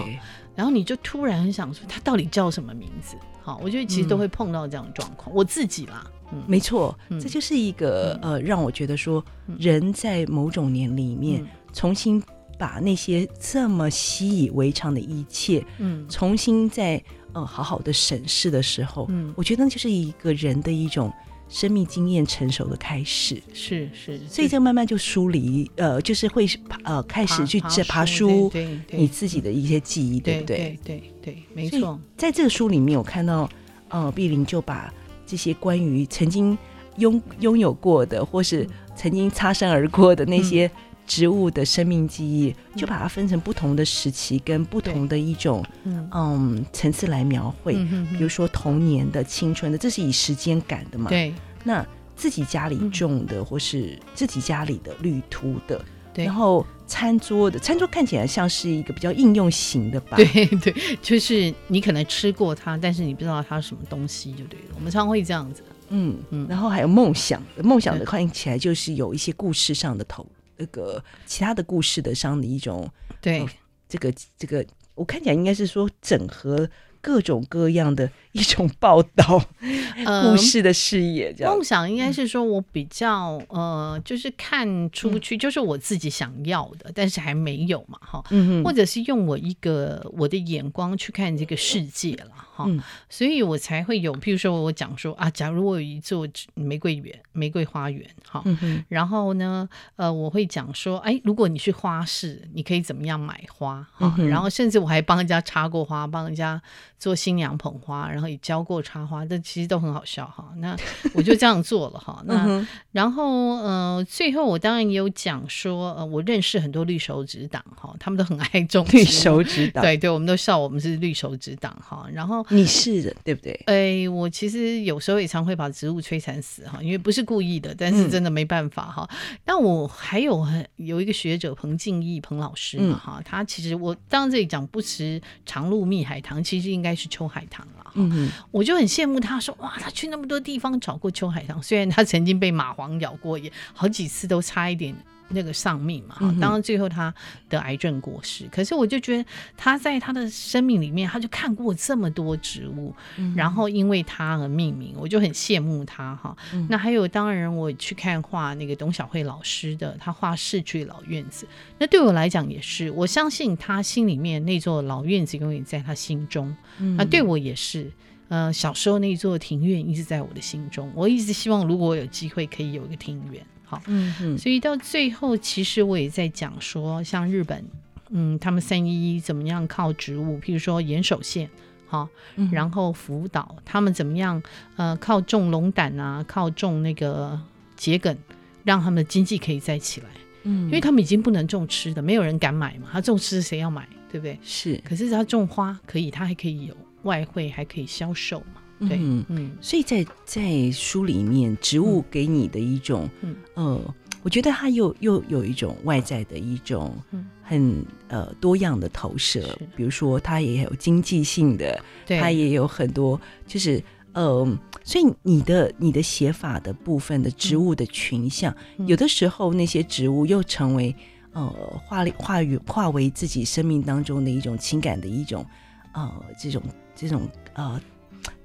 [SPEAKER 2] 然后你就突然很想说他到底叫什么名字？好，我觉得其实都会碰到这样的状况，嗯、我自己啦，嗯，
[SPEAKER 1] 没错，嗯、这就是一个呃，让我觉得说人在某种年里面重新把那些这么习以为常的一切，嗯，重新在呃好好的审视的时候，嗯，我觉得那就是一个人的一种。生命经验成熟的开始，
[SPEAKER 2] 是是，
[SPEAKER 1] 所以就慢慢就梳理，呃，就是会呃开始去爬爬书，对你自己的一些记忆，对不对？
[SPEAKER 2] 对对对，没错。
[SPEAKER 1] 在这个书里面，我看到，呃，碧玲就把这些关于曾经拥拥有过的，或是曾经擦身而过的那些植物的生命记忆，就把它分成不同的时期跟不同的一种嗯层次来描绘。比如说童年的、青春的，这是以时间感的嘛？
[SPEAKER 2] 对。
[SPEAKER 1] 那自己家里种的，或是自己家里的绿秃的，对，然后餐桌的，餐桌看起来像是一个比较应用型的吧？
[SPEAKER 2] 对 [laughs] 对，就是你可能吃过它，但是你不知道它是什么东西，就对了。我们常会这样子，
[SPEAKER 1] 嗯嗯。然后还有梦想，梦想的看起来就是有一些故事上的头，那个其他的故事的上的一种，
[SPEAKER 2] 对，
[SPEAKER 1] 这个这个，我看起来应该是说整合。各种各样的一种报道、故事的视野，这样、
[SPEAKER 2] 呃、梦想应该是说，我比较呃，就是看出去，就是我自己想要的，嗯、但是还没有嘛，哈，嗯哼，或者是用我一个我的眼光去看这个世界了，哈，嗯、所以我才会有，譬如说我讲说啊，假如我有一座玫瑰园、玫瑰花园，哈，嗯、哼。然后呢，呃，我会讲说，哎，如果你去花市，你可以怎么样买花，哈，嗯、然后甚至我还帮人家插过花，帮人家。做新娘捧花，然后也教过插花，这其实都很好笑哈。[laughs] 那我就这样做了哈。[laughs] 那然后呃，最后我当然也有讲说，呃，我认识很多绿手指党哈，他们都很爱种
[SPEAKER 1] 绿手指党。对
[SPEAKER 2] 对，我们都笑我们是绿手指党哈。然后
[SPEAKER 1] 你是的，对不对？
[SPEAKER 2] 哎，我其实有时候也常会把植物摧残死哈，因为不是故意的，但是真的没办法哈。那、嗯、我还有很有一个学者彭敬义彭老师嘛哈，嗯、他其实我当然这里讲不吃长露蜜海棠，其实应该。应该是秋海棠了，嗯，我就很羡慕他说，哇，他去那么多地方找过秋海棠，虽然他曾经被蚂蟥咬过，也好几次都差一点那个丧命嘛，
[SPEAKER 1] 嗯、
[SPEAKER 2] 当然最后他得癌症过世。可是我就觉得他在他的生命里面，他就看过这么多植物，嗯、然后因为他而命名，我就很羡慕他哈。嗯、那还有当然我去看画那个董小慧老师的，他画逝去老院子，那对我来讲也是，我相信他心里面那座老院子永远在他心中。嗯、那对我也是。呃，小时候那座庭院一直在我的心中，我一直希望如果我有机会可以有一个庭院，好，嗯嗯，所以到最后，其实我也在讲说，像日本，嗯，他们三一一怎么样靠植物，譬如说岩手县，好，嗯、然后福岛他们怎么样，呃，靠种龙胆啊，靠种那个桔梗，让他们的经济可以再起来，嗯，因为他们已经不能种吃的，没有人敢买嘛，他种吃谁要买，对不对？
[SPEAKER 1] 是，
[SPEAKER 2] 可是他种花可以，他还可以有。外汇还可以销售嘛？对，嗯，嗯，
[SPEAKER 1] 所以在在书里面，植物给你的一种，嗯，呃，我觉得它又又有一种外在的一种很呃多样的投射，比如说它也有经济性的，它也有很多，就是呃，所以你的你的写法的部分的植物的群像，嗯、有的时候那些植物又成为呃化化为化为自己生命当中的一种情感的一种呃这种。这种呃，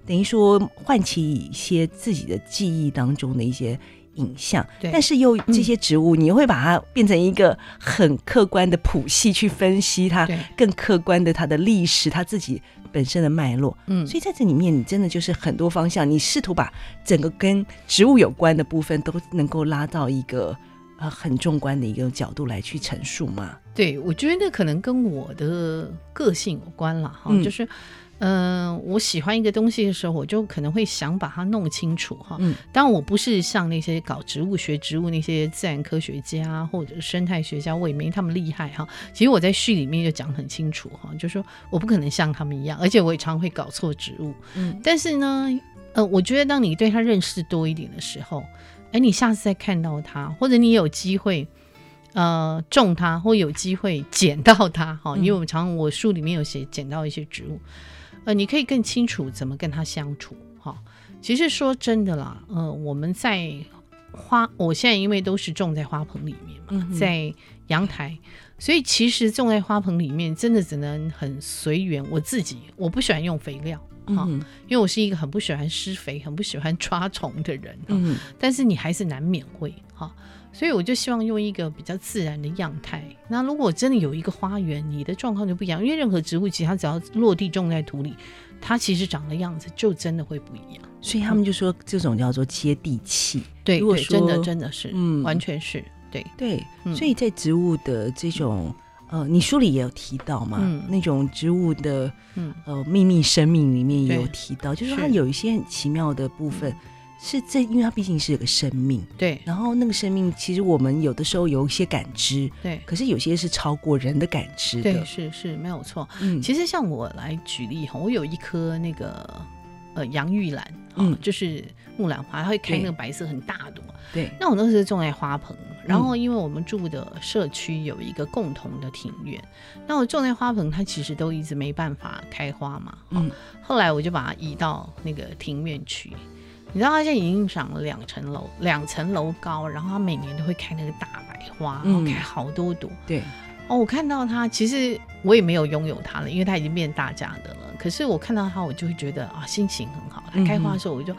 [SPEAKER 1] 等于说唤起一些自己的记忆当中的一些影像，对但是又这些植物，嗯、你又会把它变成一个很客观的谱系去分析它，更客观的它的历史，它自己本身的脉络。嗯，所以在这里面，你真的就是很多方向，你试图把整个跟植物有关的部分都能够拉到一个呃很纵观的一个角度来去陈述嘛？
[SPEAKER 2] 对，我觉得可能跟我的个性有关了哈，嗯、就是。嗯、呃，我喜欢一个东西的时候，我就可能会想把它弄清楚哈。嗯，当然我不是像那些搞植物学植物那些自然科学家或者生态学家，我也没他们厉害哈。其实我在序里面就讲很清楚哈，就是说我不可能像他们一样，而且我也常会搞错植物。嗯，但是呢，呃，我觉得当你对它认识多一点的时候，哎，你下次再看到它，或者你有机会呃种它，或有机会捡到它哈，因为我们常我书里面有写捡到一些植物。呃，你可以更清楚怎么跟他相处哈。其实说真的啦，呃，我们在花，我现在因为都是种在花盆里面嘛，嗯、在阳台，所以其实种在花盆里面真的只能很随缘。我自己我不喜欢用肥料因为我是一个很不喜欢施肥、很不喜欢 [laughs] 抓虫的人。嗯，但是你还是难免会哈。所以我就希望用一个比较自然的样态。那如果真的有一个花园，你的状况就不一样，因为任何植物其实它只要落地种在土里，它其实长的样子就真的会不一样。
[SPEAKER 1] 所以他们就说这种叫做接地气。嗯、
[SPEAKER 2] 对，如果说真的真的是，嗯，完全是对
[SPEAKER 1] 对。所以在植物的这种呃，你书里也有提到嘛，嗯、那种植物的嗯呃秘密生命里面也有提到，就是它有一些很奇妙的部分。是这，因为它毕竟是有个生命，
[SPEAKER 2] 对。
[SPEAKER 1] 然后那个生命，其实我们有的时候有一些感知，
[SPEAKER 2] 对。
[SPEAKER 1] 可是有些是超过人的感知的，
[SPEAKER 2] 对，是是没有错。嗯，其实像我来举例哈，我有一颗那个呃洋玉兰，嗯，就是木兰花，它会开那个白色很大朵，
[SPEAKER 1] 对。
[SPEAKER 2] 那我那时候种在花盆，然后因为我们住的社区有一个共同的庭院，那我种在花盆，它其实都一直没办法开花嘛，嗯。后来我就把它移到那个庭院去。你知道它现在已经长了两层楼，两层楼高，然后它每年都会开那个大白花，然后开好多朵。
[SPEAKER 1] 对，
[SPEAKER 2] 哦，我看到它，其实我也没有拥有它了，因为它已经变大家的了。可是我看到它，我就会觉得啊，心情很好。它开花的时候，我就、嗯、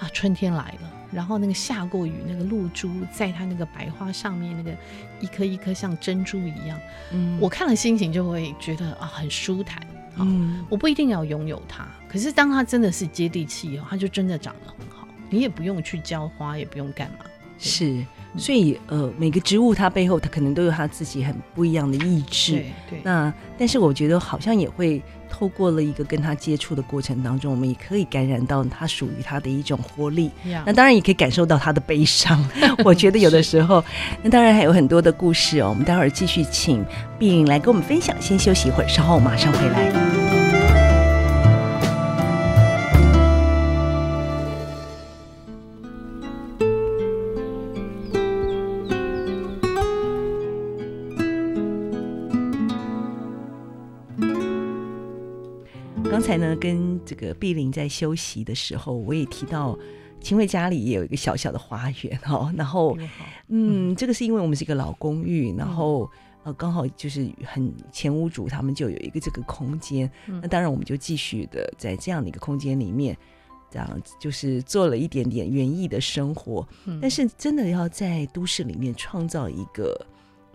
[SPEAKER 2] 啊，春天来了。然后那个下过雨，那个露珠在它那个白花上面，那个一颗一颗像珍珠一样。嗯，我看了心情就会觉得啊，很舒坦。嗯，我不一定要拥有它，可是当它真的是接地气哦，它就真的长得很好。你也不用去浇花，也不用干嘛。
[SPEAKER 1] 是，所以呃，每个植物它背后它可能都有它自己很不一样的意志。
[SPEAKER 2] 对，对。
[SPEAKER 1] 那但是我觉得好像也会透过了一个跟它接触的过程当中，我们也可以感染到它属于它的一种活力。那当然也可以感受到它的悲伤。[laughs] 我觉得有的时候，那当然还有很多的故事哦。我们待会儿继续请碧云来跟我们分享。先休息一会儿，稍后马上回来。才呢，跟这个碧玲在休息的时候，我也提到，秦桧家里也有一个小小的花园哦，然后嗯，嗯，这个是因为我们是一个老公寓，然后呃刚好就是很前屋主他们就有一个这个空间，嗯、那当然我们就继续的在这样的一个空间里面，这样就是做了一点点园艺的生活，嗯、但是真的要在都市里面创造一个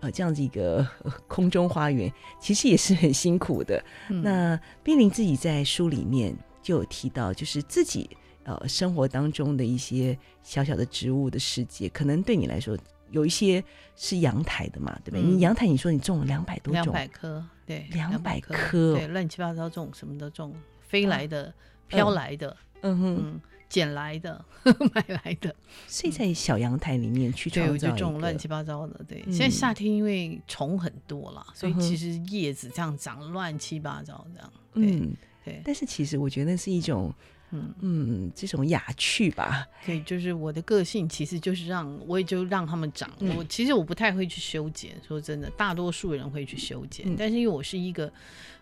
[SPEAKER 1] 呃这样子一个 [laughs] 空中花园，其实也是很辛苦的。嗯、那冰凌自己在书里面就有提到，就是自己。呃，生活当中的一些小小的植物的世界，可能对你来说有一些是阳台的嘛，对不对？嗯、你阳台，你说你种了两百多种，两
[SPEAKER 2] 百棵，对，
[SPEAKER 1] 两百棵，
[SPEAKER 2] 对，乱七八糟种，什么都种，飞来的、飘来的，嗯哼，捡来的、[laughs] 买来的，
[SPEAKER 1] 所以在小阳台里面去创造，
[SPEAKER 2] 就种乱七八糟的。对，现在夏天因为虫很多了，所以其实叶子这样长乱七八糟这样。嗯，对。
[SPEAKER 1] 但是其实我觉得是一种。嗯嗯，这种雅趣吧，
[SPEAKER 2] 对，就是我的个性，其实就是让我也就让他们长。嗯、我其实我不太会去修剪，说真的，大多数人会去修剪，嗯、但是因为我是一个，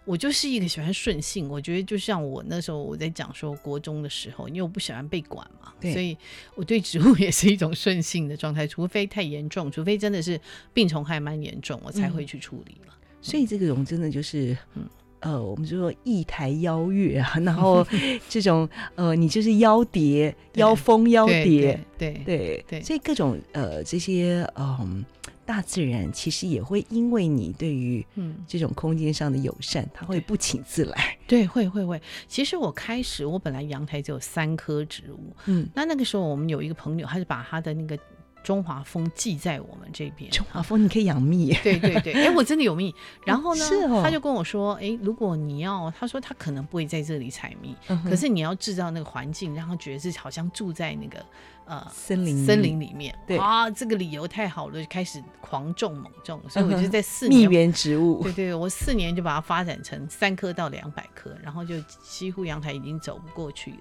[SPEAKER 2] 我就是一个喜欢顺性。我觉得就像我那时候我在讲说国中的时候，因为我不喜欢被管嘛，所以我对植物也是一种顺性的状态，除非太严重，除非真的是病虫害蛮严重，我才会去处理了。
[SPEAKER 1] 嗯、所以这个种真的就是嗯。呃，我们就说一台邀月啊，然后这种呃，你就是妖蝶、妖蜂、妖蝶，
[SPEAKER 2] 对
[SPEAKER 1] 对对，所以各种呃这些嗯大自然其实也会因为你对于嗯这种空间上的友善，它会不请自来。
[SPEAKER 2] 对，会会会。其实我开始，我本来阳台就有三棵植物，嗯，那那个时候我们有一个朋友，他就把他的那个。中华蜂寄在我们这边。
[SPEAKER 1] 中华蜂你可以养蜜，[laughs]
[SPEAKER 2] 对对对，哎，我真的有蜜。[laughs] 然后呢，他就跟我说，哎，如果你要，他说他可能不会在这里采蜜，可是你要制造那个环境，让他觉得是好像住在那个呃
[SPEAKER 1] 森林
[SPEAKER 2] 森林里面。对啊，这个理由太好了，就开始狂种猛种。[laughs] 所以我就在四年
[SPEAKER 1] 蜜源植物，[laughs]
[SPEAKER 2] 对对，我四年就把它发展成三棵到两百棵，然后就几乎阳台已经走不过去了。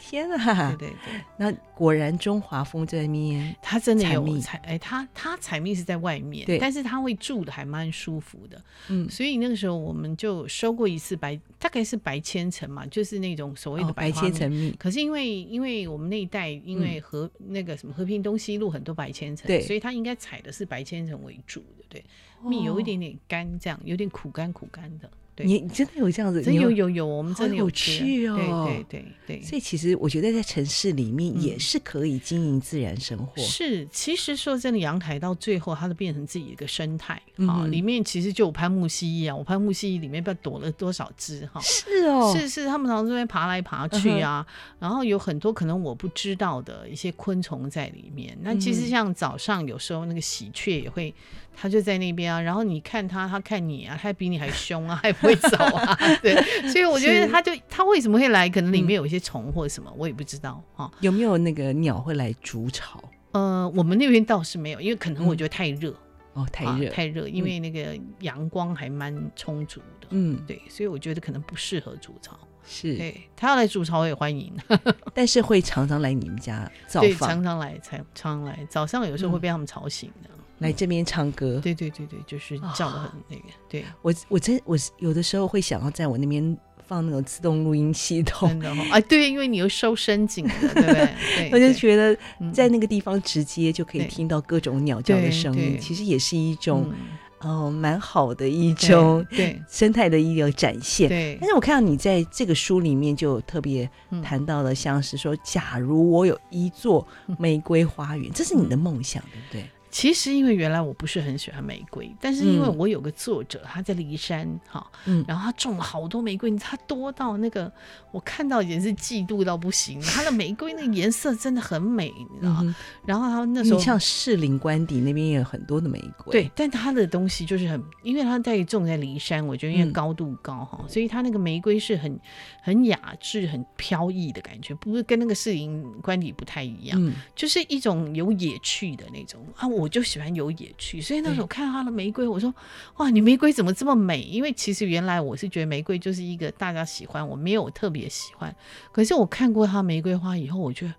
[SPEAKER 1] 天啊！
[SPEAKER 2] 对对对，
[SPEAKER 1] 那果然中华蜂在那边，
[SPEAKER 2] 它真的有采哎，它它采蜜是在外面，对，但是它会住的还蛮舒服的，嗯，所以那个时候我们就收过一次白，大概是白千层嘛，就是那种所谓的
[SPEAKER 1] 白千层蜜。
[SPEAKER 2] 可是因为因为我们那一带因为和那个什么和平东西路很多白千层，对，所以它应该采的是白千层为主的，对，蜜有一点点干，这样有点苦干苦干的。
[SPEAKER 1] 你真的有这样子？
[SPEAKER 2] 真有有有，我们真的有
[SPEAKER 1] 趣哦。
[SPEAKER 2] 对对对对，
[SPEAKER 1] 所以其实我觉得在城市里面也是可以经营自然生活。
[SPEAKER 2] 是，其实说真的，阳台到最后它都变成自己一个生态啊。里面其实就有攀木蜥蜴啊，我攀木蜥蜴里面不知道躲了多少只哈。
[SPEAKER 1] 是哦，
[SPEAKER 2] 是是，他们常常这边爬来爬去啊，然后有很多可能我不知道的一些昆虫在里面。那其实像早上有时候那个喜鹊也会。他就在那边啊，然后你看他，他看你啊，他比你还凶啊，还不会走啊，对，所以我觉得他就他为什么会来？可能里面有一些虫或者什么，我也不知道哈。
[SPEAKER 1] 有没有那个鸟会来筑巢？
[SPEAKER 2] 呃，我们那边倒是没有，因为可能我觉得太热
[SPEAKER 1] 哦，太热
[SPEAKER 2] 太热，因为那个阳光还蛮充足的，嗯，对，所以我觉得可能不适合筑巢。
[SPEAKER 1] 是，
[SPEAKER 2] 对，他要来筑巢我也欢迎，[laughs]
[SPEAKER 1] 但是会常常来你们家造访，
[SPEAKER 2] 对，常常来，常常来，早上有时候会被他们吵醒的。
[SPEAKER 1] 来这边唱歌，
[SPEAKER 2] 对对对对，就是叫的很那个。对。
[SPEAKER 1] 我，我真我有的时候会想要在我那边放那种自动录音系统，
[SPEAKER 2] 啊，对，因为你又收声景的，[laughs] 对不对？
[SPEAKER 1] 我就觉得在那个地方直接就可以听到各种鸟叫的声音，其实也是一种哦蛮好的一种对生态的一个展现。对，但是我看到你在这个书里面就特别谈到了，像是说，假如我有一座玫瑰花园，这是你的梦想，对不对？
[SPEAKER 2] 其实，因为原来我不是很喜欢玫瑰，但是因为我有个作者，他在骊山哈，嗯，然后他种了好多玫瑰，他多到那个我看到也是嫉妒到不行。他的玫瑰那个颜色真的很美，你知道吗？然后他那时候
[SPEAKER 1] 像士林官邸那边也有很多的玫瑰，
[SPEAKER 2] 对，但他的东西就是很，因为他在种在骊山，我觉得因为高度高哈，所以他那个玫瑰是很很雅致、很飘逸的感觉，不是跟那个士林官邸不太一样，就是一种有野趣的那种啊。我就喜欢有野趣，所以那时候看到他的玫瑰，我说：“哇，你玫瑰怎么这么美？”因为其实原来我是觉得玫瑰就是一个大家喜欢，我没有特别喜欢。可是我看过他玫瑰花以后，我觉得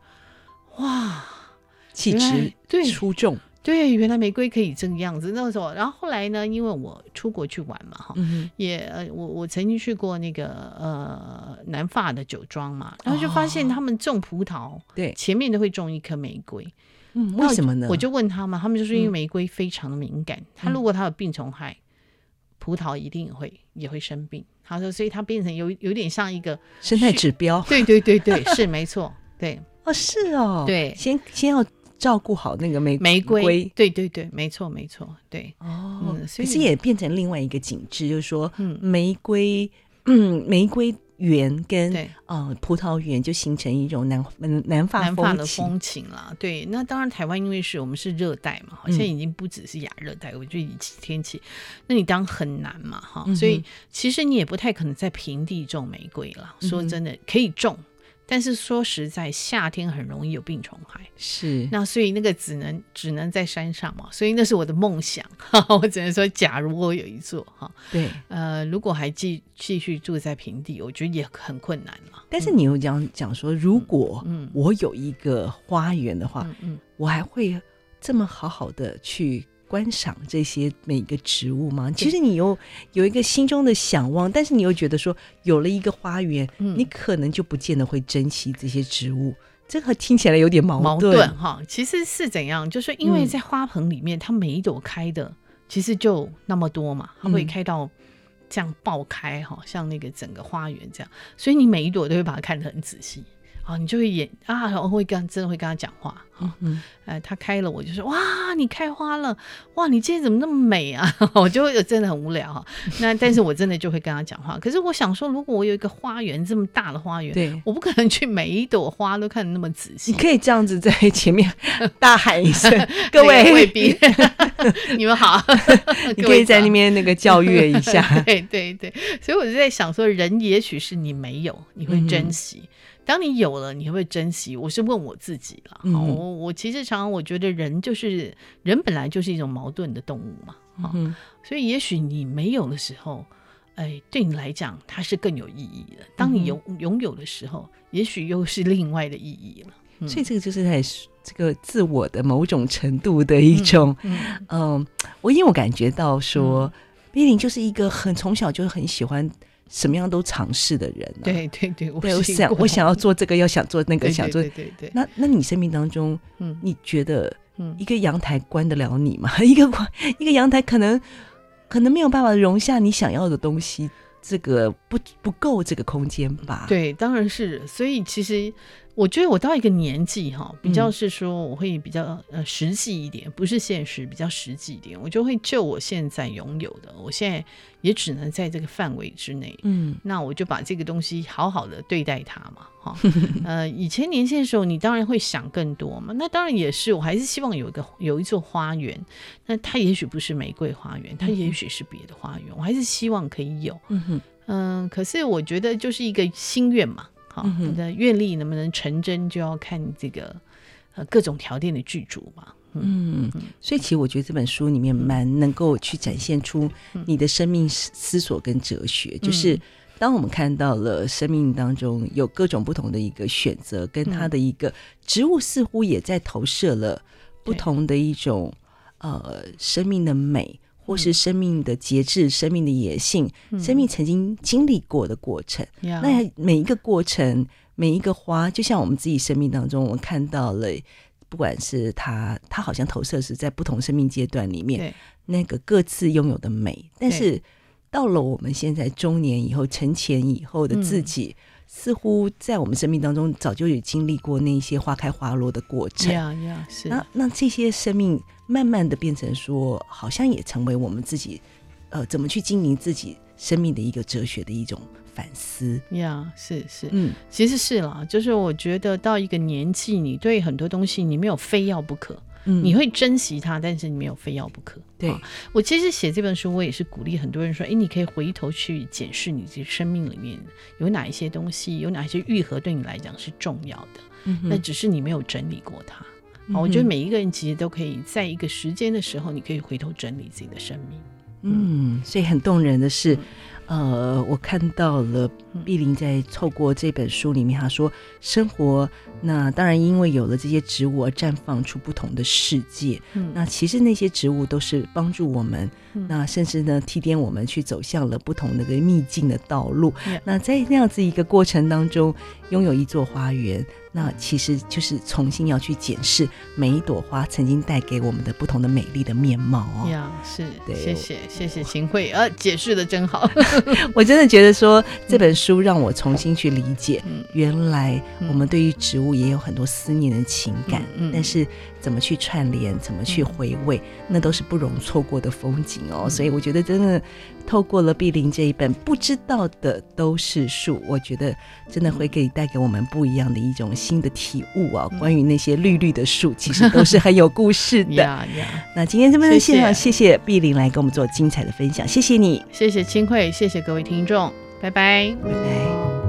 [SPEAKER 2] 哇，
[SPEAKER 1] 气质对出众，
[SPEAKER 2] 对，原来玫瑰可以这个样子。那时候，然后后来呢，因为我出国去玩嘛，哈、嗯，也呃，我我曾经去过那个呃南法的酒庄嘛，然后就发现他们种葡萄，对、哦，前面都会种一颗玫瑰。
[SPEAKER 1] 嗯，为什么呢？
[SPEAKER 2] 我就问他嘛，他们就说因为玫瑰非常的敏感，它、嗯、如果它有病虫害，葡萄一定会也会生病。他说，所以它变成有有点像一个
[SPEAKER 1] 生态指标。[laughs]
[SPEAKER 2] 对对对对，是没错，对。[laughs]
[SPEAKER 1] 哦，是哦，
[SPEAKER 2] 对，
[SPEAKER 1] 先先要照顾好那个玫
[SPEAKER 2] 玫瑰，对对对，没错没错，对。
[SPEAKER 1] 哦，嗯、所以其实也变成另外一个景致，就是说，嗯，玫瑰，嗯，玫瑰园跟对呃葡萄园就形成一种南南法
[SPEAKER 2] 南法的风情了。对，那当然台湾因为是我们是热带嘛，好像已经不只是亚热带，我觉得天气，那你当很难嘛，哈、嗯，所以其实你也不太可能在平地种玫瑰了。嗯、说真的，可以种。但是说实在，夏天很容易有病虫害，
[SPEAKER 1] 是
[SPEAKER 2] 那所以那个只能只能在山上嘛，所以那是我的梦想。哈，[laughs] 我只能说，假如我有一座哈，
[SPEAKER 1] 对，
[SPEAKER 2] 呃，如果还继继续住在平地，我觉得也很困难嘛。
[SPEAKER 1] 但是你又讲讲说，如果我有一个花园的话，嗯，嗯，我还会这么好好的去。观赏这些每一个植物吗？其实你又有一个心中的想望，但是你又觉得说有了一个花园，嗯，你可能就不见得会珍惜这些植物。这个听起来有点矛盾
[SPEAKER 2] 哈。其实是怎样？就是因为在花盆里面，它每一朵开的其实就那么多嘛，它会开到这样爆开哈，像那个整个花园这样，所以你每一朵都会把它看得很仔细。啊，你就会演啊，我会跟真的会跟他讲话啊，嗯，呃，他开了，我就说哇，你开花了，哇，你今天怎么那么美啊？[laughs] 我就会真的很无聊哈。那但是我真的就会跟他讲话。可是我想说，如果我有一个花园这么大的花园，对，我不可能去每一朵花都看得那么仔细。
[SPEAKER 1] 你可以这样子在前面 [laughs] 大喊一声：“各位贵
[SPEAKER 2] 宾，[laughs] 你们好。”
[SPEAKER 1] 你可以在那边那个教育一下。
[SPEAKER 2] 对对对，所以我就在想说，人也许是你没有，你会珍惜。嗯当你有了，你会不会珍惜？我是问我自己了。嗯、我我其实常常我觉得人就是人本来就是一种矛盾的动物嘛。嗯、所以也许你没有的时候，哎，对你来讲它是更有意义的。当你拥拥有的时候，也许又是另外的意义了。嗯、
[SPEAKER 1] 所以这个就是在这个自我的某种程度的一种，嗯，我因为我感觉到说，冰凌、嗯、就是一个很从小就很喜欢。什么样都尝试的人、啊，
[SPEAKER 2] 对对对，我
[SPEAKER 1] 想我想要做这个，要想做那个，想做
[SPEAKER 2] 对对对。
[SPEAKER 1] 那那你生命当中，嗯，你觉得，一个阳台关得了你吗？嗯、[laughs] 一个一个阳台可能可能没有办法容下你想要的东西，这个不不够这个空间吧？
[SPEAKER 2] 对，当然是。所以其实。我觉得我到一个年纪哈，比较是说我会比较呃实际一点，不是现实，比较实际一点，我就会就我现在拥有的，我现在也只能在这个范围之内，嗯，那我就把这个东西好好的对待它嘛，哈，[laughs] 呃，以前年轻的时候，你当然会想更多嘛，那当然也是，我还是希望有一个有一座花园，那它也许不是玫瑰花园，它也许是别的花园，我还是希望可以有，嗯哼，嗯，可是我觉得就是一个心愿嘛。好，你的愿力能不能成真，就要看这个呃各种条件的具足嘛。
[SPEAKER 1] 嗯，嗯，所以其实我觉得这本书里面蛮能够去展现出你的生命思索跟哲学，嗯、就是当我们看到了生命当中有各种不同的一个选择，跟它的一个植物似乎也在投射了不同的一种呃生命的美。或是生命的节制、生命的野性、嗯、生命曾经经历过的过程。嗯、那每一个过程，每一个花，就像我们自己生命当中，我们看到了，不管是它，它好像投射是在不同生命阶段里面，那个各自拥有的美。但是到了我们现在中年以后、成前以后的自己。嗯似乎在我们生命当中，早就有经历过那些花开花落的过程。那那这些生命慢慢的变成说，好像也成为我们自己，呃，怎么去经营自己生命的一个哲学的一种反思。
[SPEAKER 2] 呀，yeah, 是是，嗯，其实是啦，就是我觉得到一个年纪，你对很多东西你没有非要不可。嗯，你会珍惜它，但是你没有非要不可。
[SPEAKER 1] 对、
[SPEAKER 2] 啊、我其实写这本书，我也是鼓励很多人说：“哎，你可以回头去检视你这生命里面有哪一些东西，有哪些愈合对你来讲是重要的。嗯，那只是你没有整理过它。我觉得每一个人其实都可以在一个时间的时候，你可以回头整理自己的生命。嗯，
[SPEAKER 1] 嗯，所以很动人的是，呃，我看到了碧玲在透过这本书里面，她说生活。那当然，因为有了这些植物而绽放出不同的世界。嗯，那其实那些植物都是帮助我们，嗯、那甚至呢，提点我们去走向了不同的个秘境的道路。嗯、那在那样子一个过程当中，拥有一座花园。那其实就是重新要去检视每一朵花曾经带给我们的不同的美丽的面貌哦。
[SPEAKER 2] 呀，是，对，谢谢谢谢秦慧，呃，解释的真好。[laughs]
[SPEAKER 1] 我真的觉得说这本书让我重新去理解，原来我们对于植物也有很多思念的情感，但是怎么去串联，怎么去回味，那都是不容错过的风景哦。所以我觉得真的透过了碧玲这一本《不知道的都是树》，我觉得真的会可以带给我们不一样的一种。新的体悟啊，关于那些绿绿的树，其实都是很有故事的。[laughs]
[SPEAKER 2] yeah, yeah.
[SPEAKER 1] 那今天这边的现场，谢谢碧玲来跟我们做精彩的分享，谢谢你，
[SPEAKER 2] 谢谢清慧，谢谢各位听众，拜拜，
[SPEAKER 1] 拜拜。